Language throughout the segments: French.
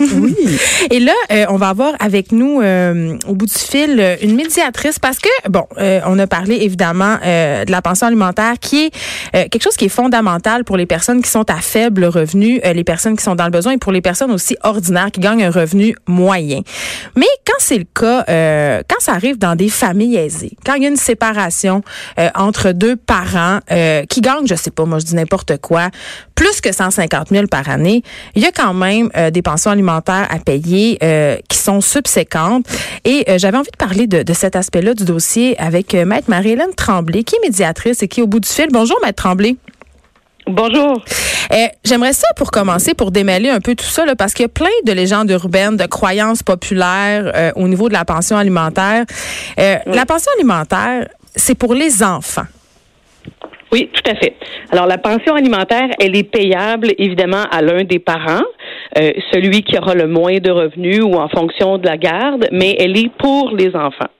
Oui. Et là, euh, on va avoir avec nous euh, au bout du fil euh, une médiatrice parce que bon, on a parlé évidemment de la pension alimentaire qui est quelque chose qui est fondamental pour les personnes qui sont à faible revenu, les personnes qui sont dans le besoin et pour les personnes aussi ordinaires qui gagnent un revenu moyen. Mais quand c'est le cas, quand ça arrive dans des familles aisées, quand il y a une séparation entre deux parents qui gagnent, je sais pas, moi je dis n'importe quoi, plus que 150 000 par année, il y a quand même des pensions alimentaires à payer euh, qui sont subséquentes. Et euh, j'avais envie de parler de, de cet aspect-là du dossier avec euh, Maître Marie-Hélène Tremblay, qui est médiatrice et qui est au bout du fil. Bonjour, Maître Tremblay. Bonjour. J'aimerais ça pour commencer, pour démêler un peu tout ça, là, parce qu'il y a plein de légendes urbaines, de croyances populaires au niveau de la pension alimentaire. La pension alimentaire, c'est pour les enfants. Oui, tout à fait. Alors, la pension alimentaire, elle est payable, évidemment, à l'un des parents. Euh, celui qui aura le moins de revenus ou en fonction de la garde, mais elle est pour les enfants.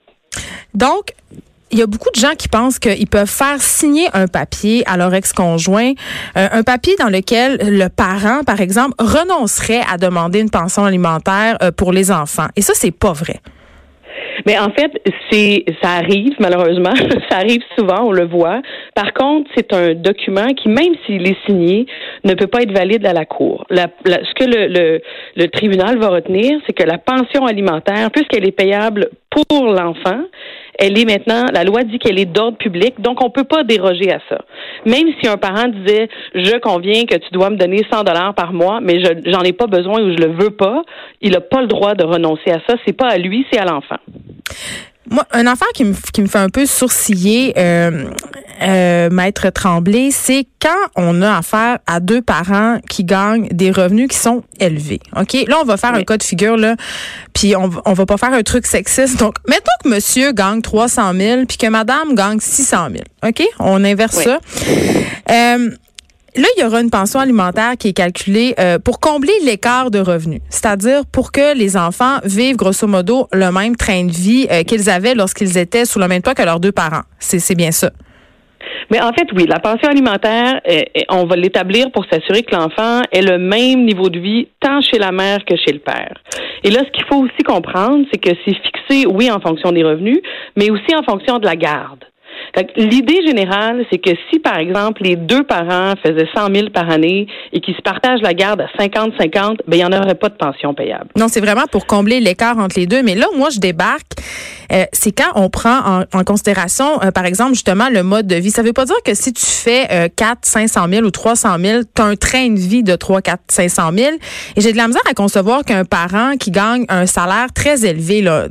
Donc, il y a beaucoup de gens qui pensent qu'ils peuvent faire signer un papier à leur ex-conjoint, euh, un papier dans lequel le parent, par exemple, renoncerait à demander une pension alimentaire euh, pour les enfants. Et ça, c'est pas vrai. Mais en fait, c'est ça arrive malheureusement, ça arrive souvent, on le voit. Par contre, c'est un document qui, même s'il est signé, ne peut pas être valide à la cour. Ce que le tribunal va retenir, c'est que la pension alimentaire, puisqu'elle est payable pour l'enfant, elle est maintenant, la loi dit qu'elle est d'ordre public, donc on peut pas déroger à ça. Même si un parent disait, je conviens que tu dois me donner 100 dollars par mois, mais je j'en ai pas besoin ou je le veux pas, il n'a pas le droit de renoncer à ça. C'est pas à lui, c'est à l'enfant. Moi, un enfant qui me, qui me fait un peu sourciller, euh, euh, Maître Tremblay, c'est quand on a affaire à deux parents qui gagnent des revenus qui sont élevés. OK? Là, on va faire un cas de figure, là, puis on, on va pas faire un truc sexiste. Donc, mettons que monsieur gagne 300 000 puis que madame gagne 600 000. OK? On inverse ça. Euh, Là, il y aura une pension alimentaire qui est calculée euh, pour combler l'écart de revenus, c'est-à-dire pour que les enfants vivent grosso modo le même train de vie euh, qu'ils avaient lorsqu'ils étaient sous le même toit que leurs deux parents. C'est bien ça. Mais en fait, oui, la pension alimentaire, euh, on va l'établir pour s'assurer que l'enfant ait le même niveau de vie tant chez la mère que chez le père. Et là, ce qu'il faut aussi comprendre, c'est que c'est fixé, oui, en fonction des revenus, mais aussi en fonction de la garde. L'idée générale, c'est que si, par exemple, les deux parents faisaient 100 000 par année et qu'ils se partagent la garde à 50-50, ben, il n'y en aurait pas de pension payable. Non, c'est vraiment pour combler l'écart entre les deux. Mais là, moi, je débarque. Euh, c'est quand on prend en, considération, euh, par exemple, justement, le mode de vie. Ça veut pas dire que si tu fais euh, 4, 500 000 ou 300 000, tu as un train de vie de 3, 4, 500 000. Et j'ai de la misère à concevoir qu'un parent qui gagne un salaire très élevé, là,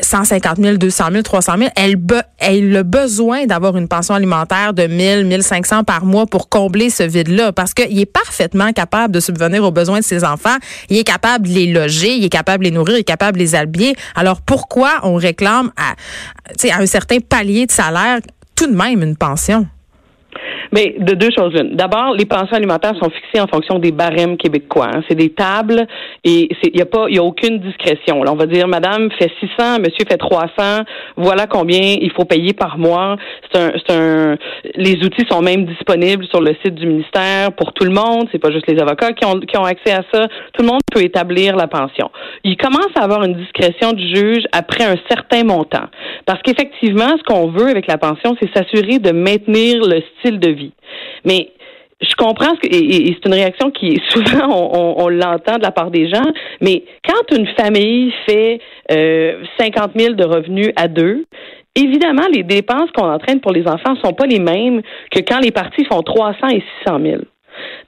150 000, 200 000, 300 000, elle, elle le besoin d'avoir une pension alimentaire de 1000, 1500 par mois pour combler ce vide-là parce qu'il est parfaitement capable de subvenir aux besoins de ses enfants. Il est capable de les loger, il est capable de les nourrir, il est capable de les habiller. Alors pourquoi on réclame à, à un certain palier de salaire tout de même une pension? Mais de deux choses l'une. D'abord, les pensions alimentaires sont fixées en fonction des barèmes québécois. Hein. C'est des tables et il n'y a pas, il a aucune discrétion. Là, on va dire, Madame fait 600, Monsieur fait 300. Voilà combien il faut payer par mois. C'est un, c'est un, les outils sont même disponibles sur le site du ministère pour tout le monde. C'est pas juste les avocats qui ont, qui ont accès à ça. Tout le monde peut établir la pension. Il commence à avoir une discrétion du juge après un certain montant. Parce qu'effectivement, ce qu'on veut avec la pension, c'est s'assurer de maintenir le style de vie. Mais je comprends ce que, et, c'est une réaction qui souvent on, l'entend de la part des gens, mais quand une famille fait euh, 50 000 de revenus à deux, évidemment les dépenses qu'on entraîne pour les enfants sont pas les mêmes que quand les parties font 300 et 600 000.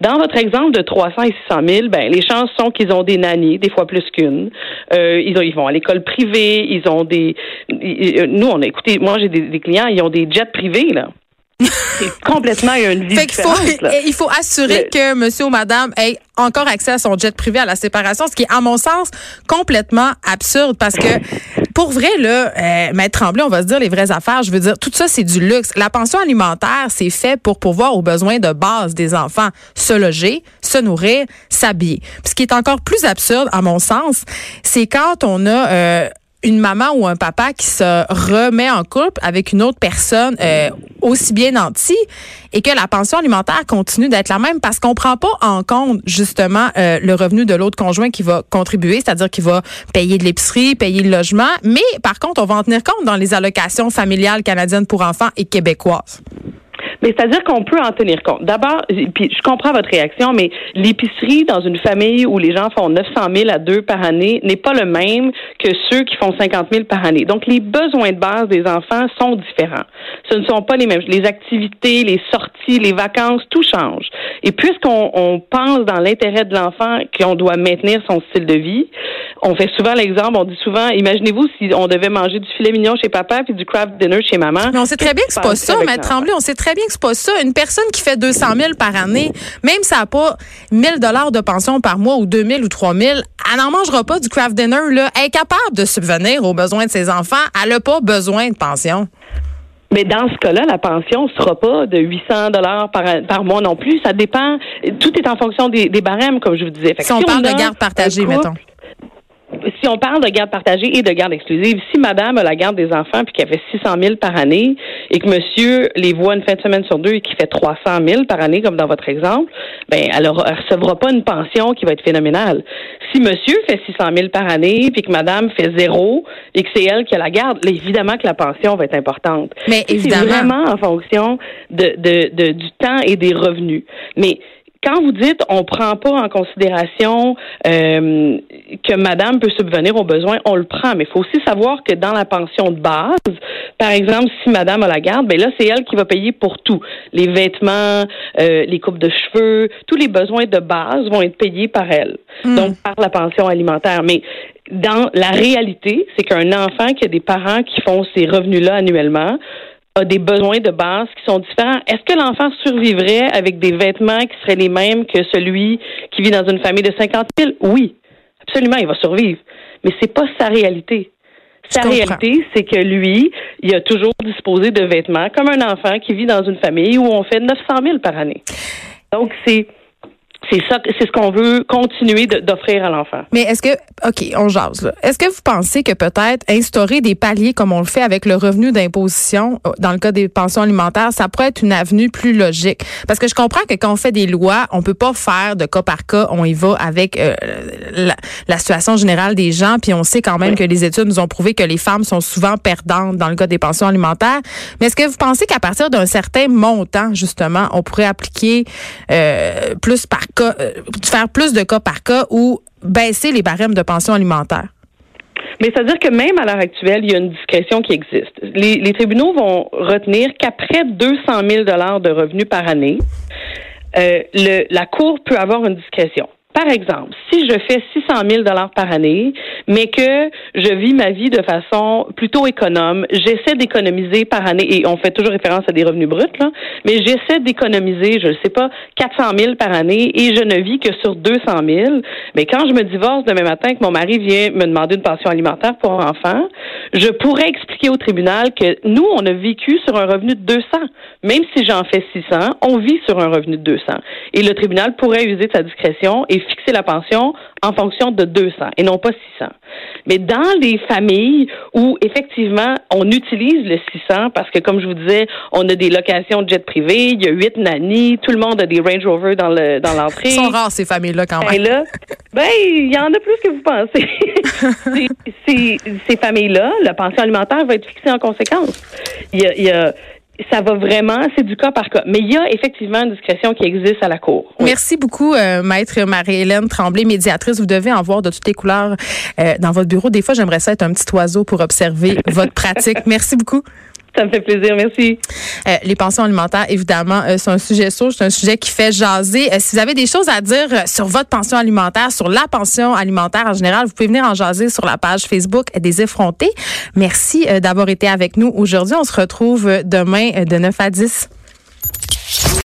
Dans votre exemple de 300 et 600 000, ben, les chances sont qu'ils ont des nannies, des fois plus qu'une. Euh, ils, ils vont à l'école privée, ils ont des... Nous, on a écouté, moi j'ai des, des clients, ils ont des jets privés, là. c'est complètement une vie fait qu'il faut, il faut assurer que monsieur ou madame ait encore accès à son jet privé à la séparation, ce qui est, à mon sens, complètement absurde parce que, pour vrai, là, euh, Maître Tremblay, on va se dire les vraies affaires. Je veux dire, tout ça, c'est du luxe. La pension alimentaire, c'est fait pour pouvoir aux besoins de base des enfants se loger, se nourrir, s'habiller. Ce qui est encore plus absurde, à mon sens, c'est quand on a euh, une maman ou un papa qui se remet en couple avec une autre personne euh, aussi bien nantie et que la pension alimentaire continue d'être la même parce qu'on prend pas en compte justement euh, le revenu de l'autre conjoint qui va contribuer, c'est-à-dire qui va payer de l'épicerie, payer le logement, mais par contre, on va en tenir compte dans les allocations familiales canadiennes pour enfants et québécoises. Mais c'est-à-dire qu'on peut en tenir compte. D'abord, puis je comprends votre réaction, mais l'épicerie dans une famille où les gens font 900 000 à deux par année n'est pas le même que ceux qui font 50 000 par année. Donc, les besoins de base des enfants sont différents. Ce ne sont pas les mêmes. Les activités, les sorties, les vacances, tout change. Et puisqu'on on pense dans l'intérêt de l'enfant qu'on doit maintenir son style de vie, on fait souvent l'exemple, on dit souvent, imaginez-vous si on devait manger du filet mignon chez papa puis du craft dinner chez maman. Mais on sait très bien que c'est pas ça, Maître Tremblay? On sait très bien c'est pas ça. Une personne qui fait 200 000 par année, même si elle n'a pas 1000 dollars de pension par mois ou 2000 ou 3000, elle n'en mangera pas du craft dinner, là. Elle est capable de subvenir aux besoins de ses enfants. Elle n'a pas besoin de pension. Mais dans ce cas-là, la pension ne sera pas de 800 dollars par, par mois non plus. Ça dépend. Tout est en fonction des, barèmes, comme je vous disais. si, on parle de garde partagée, mettons si on parle de garde partagée et de garde exclusive, si madame a la garde des enfants puis qu'elle fait 600 000 par année et que monsieur les voit une fin de semaine sur deux et qu'il fait 300 000 par année, comme dans votre exemple, ben, elle ne recevra pas une pension qui va être phénoménale. Si monsieur fait 600 000 par année puis que madame fait zéro et que c'est elle qui a la garde, évidemment que la pension va être importante. Mais évidemment. C'est vraiment en fonction de, de, de, du temps et des revenus. Mais quand vous dites on prend pas en considération euh, que madame peut subvenir aux besoins, on le prend, mais il faut aussi savoir que dans la pension de base, par exemple, si madame a la garde, ben là, c'est elle qui va payer pour tout. Les vêtements, euh, les coupes de cheveux, tous les besoins de base vont être payés par elle. Hmm. Donc, par la pension alimentaire. Mais dans la réalité, c'est qu'un enfant qui a des parents qui font ces revenus-là annuellement a des besoins de base qui sont différents. Est-ce que l'enfant survivrait avec des vêtements qui seraient les mêmes que celui qui vit dans une famille de 50 000? Oui, absolument, il va survivre. Mais c'est pas sa réalité. Sa réalité, c'est que lui, il a toujours disposé de vêtements comme un enfant qui vit dans une famille où on fait 900 000 par année. Donc, c'est c'est ça, c'est ce qu'on veut continuer d'offrir à l'enfant. Mais est-ce que, OK, on jase, Est-ce que vous pensez que peut-être instaurer des paliers comme on le fait avec le revenu d'imposition euh, dans le cas des pensions alimentaires, ça pourrait être une avenue plus logique? Parce que je comprends que quand on fait des lois, on peut pas faire de cas par cas, on y va avec euh, la, situation générale des gens, puis on sait quand même que les études nous ont prouvé que les femmes sont souvent perdantes dans le cas des pensions alimentaires. Mais est-ce que vous pensez qu'à partir d'un certain montant, justement, on pourrait appliquer euh, plus par euh, faire plus de cas par cas ou baisser les barèmes de pension alimentaire? Mais c'est-à-dire que même à l'heure actuelle, il y a une discrétion qui existe. Les, tribunaux vont retenir qu'après 200 000 de revenus par année, euh, la Cour peut avoir une discrétion. Par exemple, si je fais 600 000 dollars par année, mais que je vis ma vie de façon plutôt économe, j'essaie d'économiser par année, et on fait toujours référence à des revenus bruts, là, mais j'essaie d'économiser, je ne sais pas, 400 000 par année, et je ne vis que sur 200 000. Mais quand je me divorce demain matin, que mon mari vient me demander une pension alimentaire pour enfant, je pourrais expliquer au tribunal que nous, on a vécu sur un revenu de 200. Même si j'en fais 600, on vit sur un revenu de 200. Et le tribunal pourrait user de sa discrétion et fixer la pension en fonction de 200 et non pas 600. Mais dans les familles où effectivement on utilise le 600 parce que comme je vous disais, on a des locations de jet privé, il y a huit nannies, tout le monde a des Range Rover dans le dans l'entrée. Sont rares ces familles-là quand ben même. là, ben il y en a plus que vous pensez. ces, ces familles-là, la pension alimentaire va être fixée en conséquence. Il y a, il y a ça va vraiment, c'est du cas par cas. Mais il y a effectivement une discrétion qui existe à la Cour. Merci beaucoup, euh, Maître Marie-Hélène Tremblay, médiatrice. Vous devez en voir de toutes les couleurs euh, dans votre bureau. Des fois, j'aimerais ça être un petit oiseau pour observer votre pratique. Merci beaucoup. Ça me fait plaisir, merci. Euh, les pensions alimentaires, évidemment, euh, c'est un sujet sourd, c'est un sujet qui fait jaser. Euh, si vous avez des choses à dire sur votre pension alimentaire, sur la pension alimentaire en général, vous pouvez venir en jaser sur la page Facebook des effrontés. Merci d'avoir été avec nous aujourd'hui. On se retrouve demain de 9 à 10.